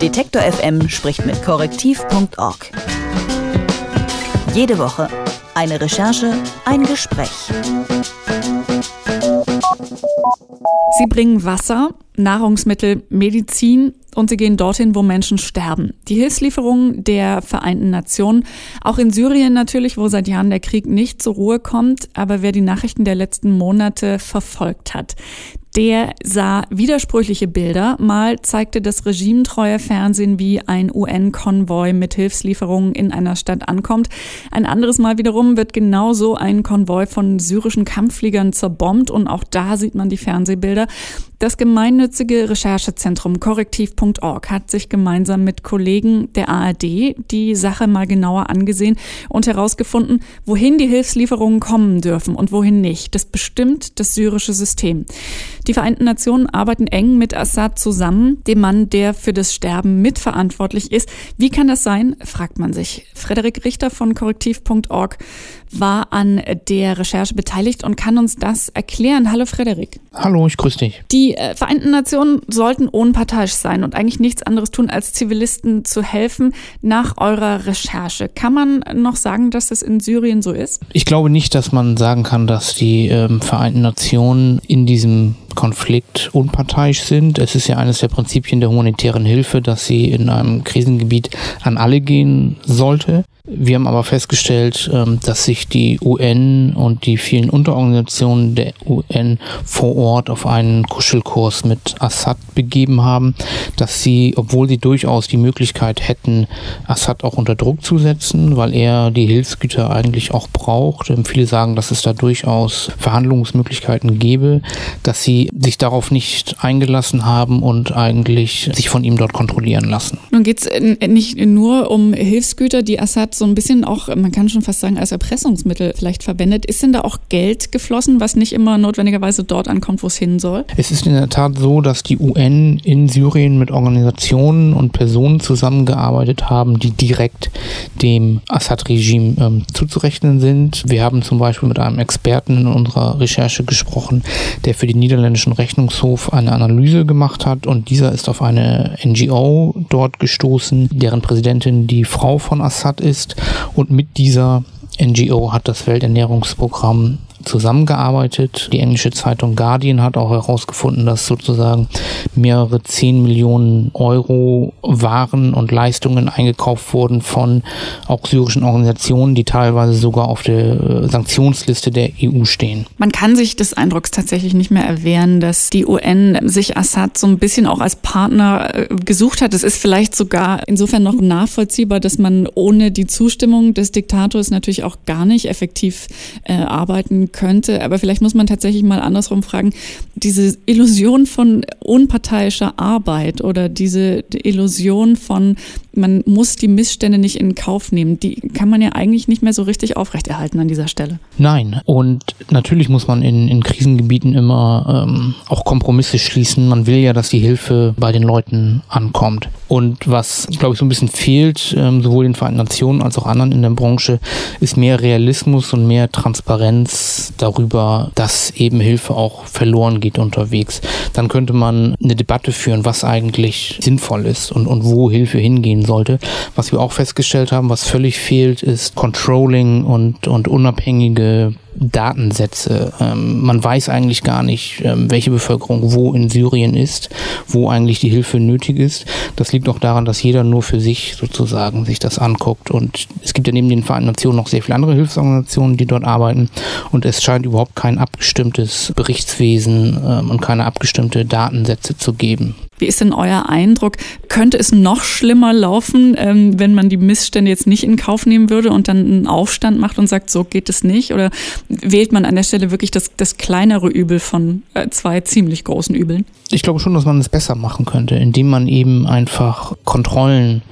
Detektor FM spricht mit korrektiv.org. Jede Woche eine Recherche, ein Gespräch. Sie bringen Wasser, Nahrungsmittel, Medizin und sie gehen dorthin, wo Menschen sterben. Die Hilfslieferungen der Vereinten Nationen, auch in Syrien natürlich, wo seit Jahren der Krieg nicht zur Ruhe kommt, aber wer die Nachrichten der letzten Monate verfolgt hat, der sah widersprüchliche Bilder. Mal zeigte das regimetreue Fernsehen, wie ein UN-Konvoi mit Hilfslieferungen in einer Stadt ankommt. Ein anderes Mal wiederum wird genauso ein Konvoi von syrischen Kampffliegern zerbombt und auch da sieht man die Fernsehbilder. Das gemeinnützige Recherchezentrum korrektiv.org hat sich gemeinsam mit Kollegen der ARD die Sache mal genauer angesehen und herausgefunden, wohin die Hilfslieferungen kommen dürfen und wohin nicht. Das bestimmt das syrische System. Die Vereinten Nationen arbeiten eng mit Assad zusammen, dem Mann, der für das Sterben mitverantwortlich ist. Wie kann das sein, fragt man sich. Frederik Richter von korrektiv.org war an der Recherche beteiligt und kann uns das erklären. Hallo Frederik. Hallo, ich grüße dich. Die äh, Vereinten Nationen sollten unparteiisch sein und eigentlich nichts anderes tun, als Zivilisten zu helfen. Nach eurer Recherche, kann man noch sagen, dass es in Syrien so ist? Ich glaube nicht, dass man sagen kann, dass die ähm, Vereinten Nationen in diesem Konflikt unparteiisch sind. Es ist ja eines der Prinzipien der humanitären Hilfe, dass sie in einem Krisengebiet an alle gehen sollte. Wir haben aber festgestellt, ähm, dass sich die UN und die vielen Unterorganisationen der UN vor Ort auf einen Kuschelkurs mit Assad begeben haben, dass sie, obwohl sie durchaus die Möglichkeit hätten, Assad auch unter Druck zu setzen, weil er die Hilfsgüter eigentlich auch braucht. Ähm, viele sagen, dass es da durchaus Verhandlungsmöglichkeiten gäbe, dass sie sich darauf nicht eingelassen haben und eigentlich sich von ihm dort kontrollieren lassen. Nun geht es nicht nur um Hilfsgüter, die Assad so ein bisschen auch, man kann schon fast sagen, als Erpressungsmittel vielleicht verwendet. Ist denn da auch Geld geflossen, was nicht immer notwendigerweise dort ankommt, wo es hin soll? Es ist in der Tat so, dass die UN in Syrien mit Organisationen und Personen zusammengearbeitet haben, die direkt dem Assad-Regime ähm, zuzurechnen sind. Wir haben zum Beispiel mit einem Experten in unserer Recherche gesprochen, der für den niederländischen Rechnungshof eine Analyse gemacht hat und dieser ist auf eine NGO dort gestoßen, deren Präsidentin die Frau von Assad ist ist. Und mit dieser NGO hat das Welternährungsprogramm zusammengearbeitet. Die englische Zeitung Guardian hat auch herausgefunden, dass sozusagen mehrere 10 Millionen Euro Waren und Leistungen eingekauft wurden von auch syrischen Organisationen, die teilweise sogar auf der äh, Sanktionsliste der EU stehen. Man kann sich des Eindrucks tatsächlich nicht mehr erwehren, dass die UN sich Assad so ein bisschen auch als Partner äh, gesucht hat. Es ist vielleicht sogar insofern noch nachvollziehbar, dass man ohne die Zustimmung des Diktators natürlich auch gar nicht effektiv äh, arbeiten könnte. Aber vielleicht muss man tatsächlich mal andersrum fragen, diese Illusion von unparteiischer Arbeit oder diese Illusion von, man muss die Missstände nicht in Kauf nehmen, die kann man ja eigentlich nicht mehr so richtig aufrechterhalten an dieser Stelle. Nein, und natürlich muss man in, in Krisengebieten immer ähm, auch Kompromisse schließen. Man will ja, dass die Hilfe bei den Leuten ankommt. Und was, glaube ich, so ein bisschen fehlt, ähm, sowohl den Vereinten Nationen als auch anderen in der Branche, ist mehr Realismus und mehr Transparenz darüber, dass eben Hilfe auch verloren geht unterwegs. Dann könnte man eine Debatte führen, was eigentlich sinnvoll ist und, und wo Hilfe hingehen sollte. Was wir auch festgestellt haben, was völlig fehlt, ist Controlling und, und unabhängige Datensätze. Ähm, man weiß eigentlich gar nicht, ähm, welche Bevölkerung wo in Syrien ist, wo eigentlich die Hilfe nötig ist. Das liegt auch daran, dass jeder nur für sich sozusagen sich das anguckt. Und es gibt ja neben den Vereinten Nationen noch sehr viele andere Hilfsorganisationen, die dort arbeiten. Und es scheint überhaupt kein abgestimmtes Berichtswesen ähm, und keine abgestimmte Datensätze zu geben. Wie ist denn euer Eindruck? Könnte es noch schlimmer laufen, ähm, wenn man die Missstände jetzt nicht in Kauf nehmen würde und dann einen Aufstand macht und sagt, so geht es nicht? Oder wählt man an der Stelle wirklich das, das kleinere Übel von äh, zwei ziemlich großen Übeln? Ich glaube schon, dass man es besser machen könnte, indem man eben einfach Kontrollen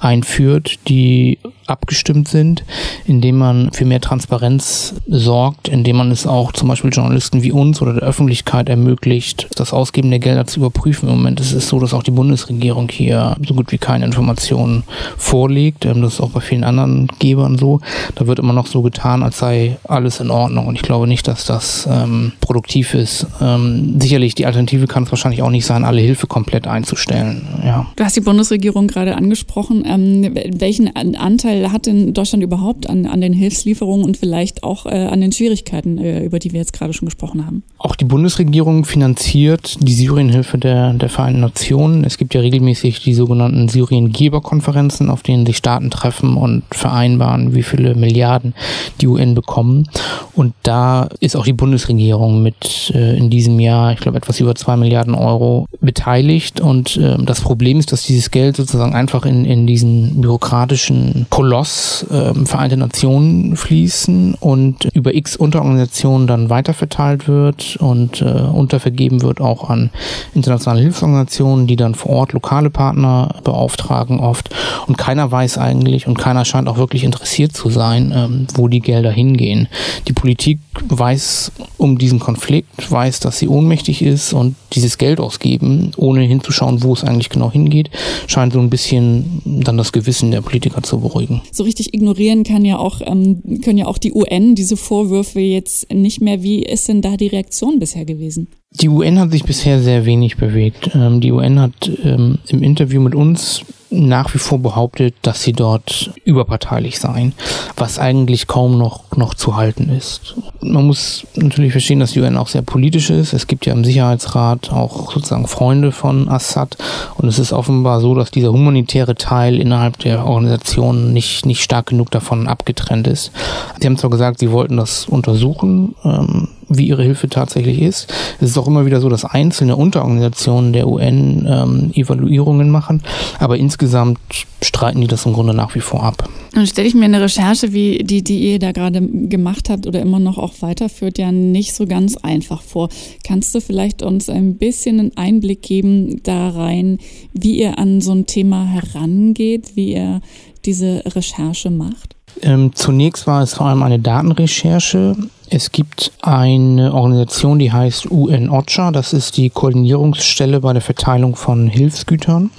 einführt, die abgestimmt sind, indem man für mehr Transparenz sorgt, indem man es auch zum Beispiel Journalisten wie uns oder der Öffentlichkeit ermöglicht, das Ausgeben der Gelder zu überprüfen. Im Moment ist es so, dass auch die Bundesregierung hier so gut wie keine Informationen vorlegt. Ähm, das ist auch bei vielen anderen Gebern so. Da wird immer noch so getan, als sei alles in Ordnung Ordnung und ich glaube nicht, dass das ähm, produktiv ist. Ähm, sicherlich, die Alternative kann es wahrscheinlich auch nicht sein, alle Hilfe komplett einzustellen. Ja. Du hast die Bundesregierung gerade angesprochen. Ähm, welchen Anteil hat denn Deutschland überhaupt an, an den Hilfslieferungen und vielleicht auch äh, an den Schwierigkeiten, äh, über die wir jetzt gerade schon gesprochen haben? Auch die Bundesregierung finanziert die Syrienhilfe der, der Vereinten Nationen. Es gibt ja regelmäßig die sogenannten Syrien-Geberkonferenzen, auf denen sich Staaten treffen und vereinbaren, wie viele Milliarden die UN bekommen. Und da ist auch die Bundesregierung mit äh, in diesem Jahr, ich glaube, etwas über zwei Milliarden Euro beteiligt. Und äh, das Problem ist, dass dieses Geld sozusagen einfach in, in diesen bürokratischen Koloss äh, Vereinte Nationen fließen und über x Unterorganisationen dann weiterverteilt wird und äh, untervergeben wird auch an internationale Hilfsorganisationen, die dann vor Ort lokale Partner beauftragen oft. Und keiner weiß eigentlich und keiner scheint auch wirklich interessiert zu sein, ähm, wo die Gelder hingehen. Die Politik weiß um diesen Konflikt, weiß, dass sie ohnmächtig ist und dieses Geld ausgeben, ohne hinzuschauen, wo es eigentlich genau hingeht, scheint so ein bisschen dann das Gewissen der Politiker zu beruhigen. So richtig ignorieren kann ja auch, ähm, können ja auch die UN diese Vorwürfe jetzt nicht mehr. Wie ist denn da die Reaktion bisher gewesen? Die UN hat sich bisher sehr wenig bewegt. Ähm, die UN hat ähm, im Interview mit uns nach wie vor behauptet, dass sie dort überparteilich seien, was eigentlich kaum noch, noch zu halten ist. Man muss natürlich verstehen, dass die UN auch sehr politisch ist. Es gibt ja im Sicherheitsrat auch sozusagen Freunde von Assad und es ist offenbar so, dass dieser humanitäre Teil innerhalb der Organisation nicht, nicht stark genug davon abgetrennt ist. Sie haben zwar gesagt, sie wollten das untersuchen, ähm, wie ihre Hilfe tatsächlich ist. Es ist auch immer wieder so, dass einzelne Unterorganisationen der UN ähm, Evaluierungen machen, aber insgesamt streiten die das im Grunde nach wie vor ab. Dann stelle ich mir eine Recherche, wie die, die ihr da gerade gemacht habt oder immer noch auch weiterführt, ja nicht so ganz einfach vor. Kannst du vielleicht uns ein bisschen einen Einblick geben da rein, wie ihr an so ein Thema herangeht, wie ihr diese Recherche macht? Ähm, zunächst war es vor allem eine Datenrecherche. Es gibt eine Organisation, die heißt UN-OCHA. Das ist die Koordinierungsstelle bei der Verteilung von Hilfsgütern.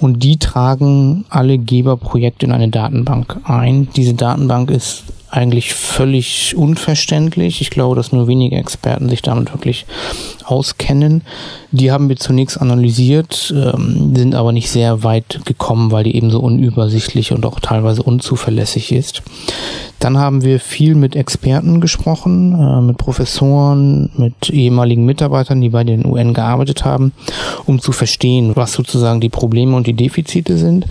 Und die tragen alle Geberprojekte in eine Datenbank ein. Diese Datenbank ist eigentlich völlig unverständlich. Ich glaube, dass nur wenige Experten sich damit wirklich auskennen. Die haben wir zunächst analysiert, ähm, sind aber nicht sehr weit gekommen, weil die eben so unübersichtlich und auch teilweise unzuverlässig ist. Dann haben wir viel mit Experten gesprochen, äh, mit Professoren, mit ehemaligen Mitarbeitern, die bei den UN gearbeitet haben, um zu verstehen, was sozusagen die Probleme und die Defizite sind.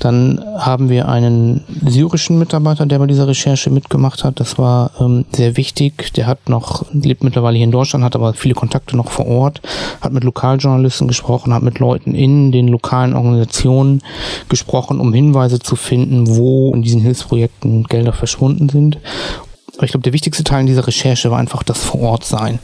Dann haben wir einen syrischen Mitarbeiter, der bei dieser Recherche mitgemacht hat. Das war ähm, sehr wichtig. Der hat noch, lebt mittlerweile hier in Deutschland, hat aber viele Kontakte noch vor Ort, hat mit Lokaljournalisten gesprochen, hat mit Leuten in den lokalen Organisationen gesprochen, um Hinweise zu finden, wo in diesen Hilfsprojekten Gelder verschwunden verbunden sind. Aber ich glaube, der wichtigste Teil in dieser Recherche war einfach das Vorortsein.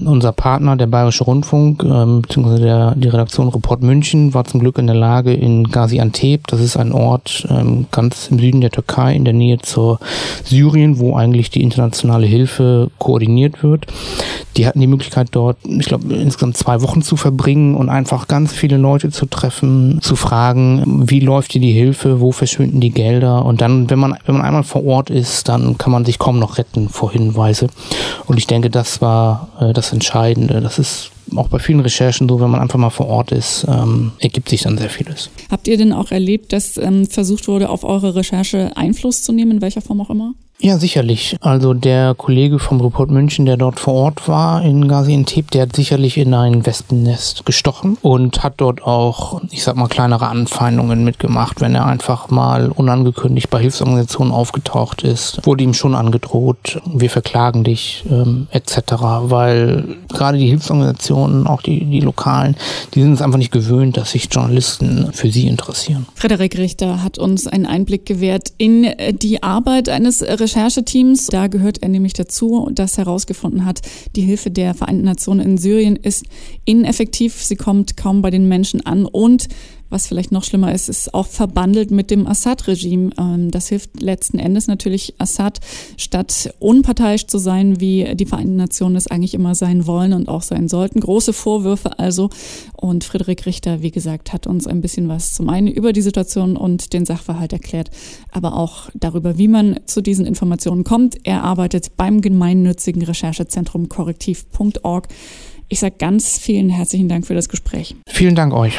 Unser Partner, der Bayerische Rundfunk, ähm, beziehungsweise der, die Redaktion Report München, war zum Glück in der Lage in Gaziantep, das ist ein Ort ähm, ganz im Süden der Türkei, in der Nähe zur Syrien, wo eigentlich die internationale Hilfe koordiniert wird. Die hatten die Möglichkeit dort, ich glaube, insgesamt zwei Wochen zu verbringen und einfach ganz viele Leute zu treffen, zu fragen, wie läuft hier die Hilfe, wo verschwinden die Gelder und dann, wenn man, wenn man einmal vor Ort ist, dann kann man sich kaum noch retten vor Hinweise. Und ich denke, das war äh, das Entscheidende. Das ist auch bei vielen Recherchen so, wenn man einfach mal vor Ort ist, ähm, ergibt sich dann sehr vieles. Habt ihr denn auch erlebt, dass ähm, versucht wurde, auf eure Recherche Einfluss zu nehmen, in welcher Form auch immer? Ja, sicherlich. Also der Kollege vom Report München, der dort vor Ort war in Gaziantep, der hat sicherlich in ein Wespennest gestochen und hat dort auch, ich sag mal, kleinere Anfeindungen mitgemacht, wenn er einfach mal unangekündigt bei Hilfsorganisationen aufgetaucht ist. Wurde ihm schon angedroht, wir verklagen dich ähm, etc., weil gerade die Hilfsorganisationen, auch die, die lokalen, die sind es einfach nicht gewöhnt, dass sich Journalisten für sie interessieren. Frederik Richter hat uns einen Einblick gewährt in die Arbeit eines Rechercheteams. Da gehört er nämlich dazu, das herausgefunden hat, die Hilfe der Vereinten Nationen in Syrien ist ineffektiv. Sie kommt kaum bei den Menschen an und Was vielleicht noch schlimmer ist, ist auch verbandelt mit dem Assad-Regime. Ähm, das hilft letzten Endes natürlich Assad, statt unparteiisch zu sein, wie die Vereinten Nationen es eigentlich immer sein wollen und auch sein sollten. Große Vorwürfe also. Und Friedrich Richter, wie gesagt, hat uns ein bisschen was zum einen über die Situation und den Sachverhalt erklärt, aber auch darüber, wie man zu diesen Informationen kommt. Er arbeitet beim gemeinnützigen Recherchezentrum korrektiv.org. Ich sage ganz vielen herzlichen Dank für das Gespräch. Vielen Dank euch.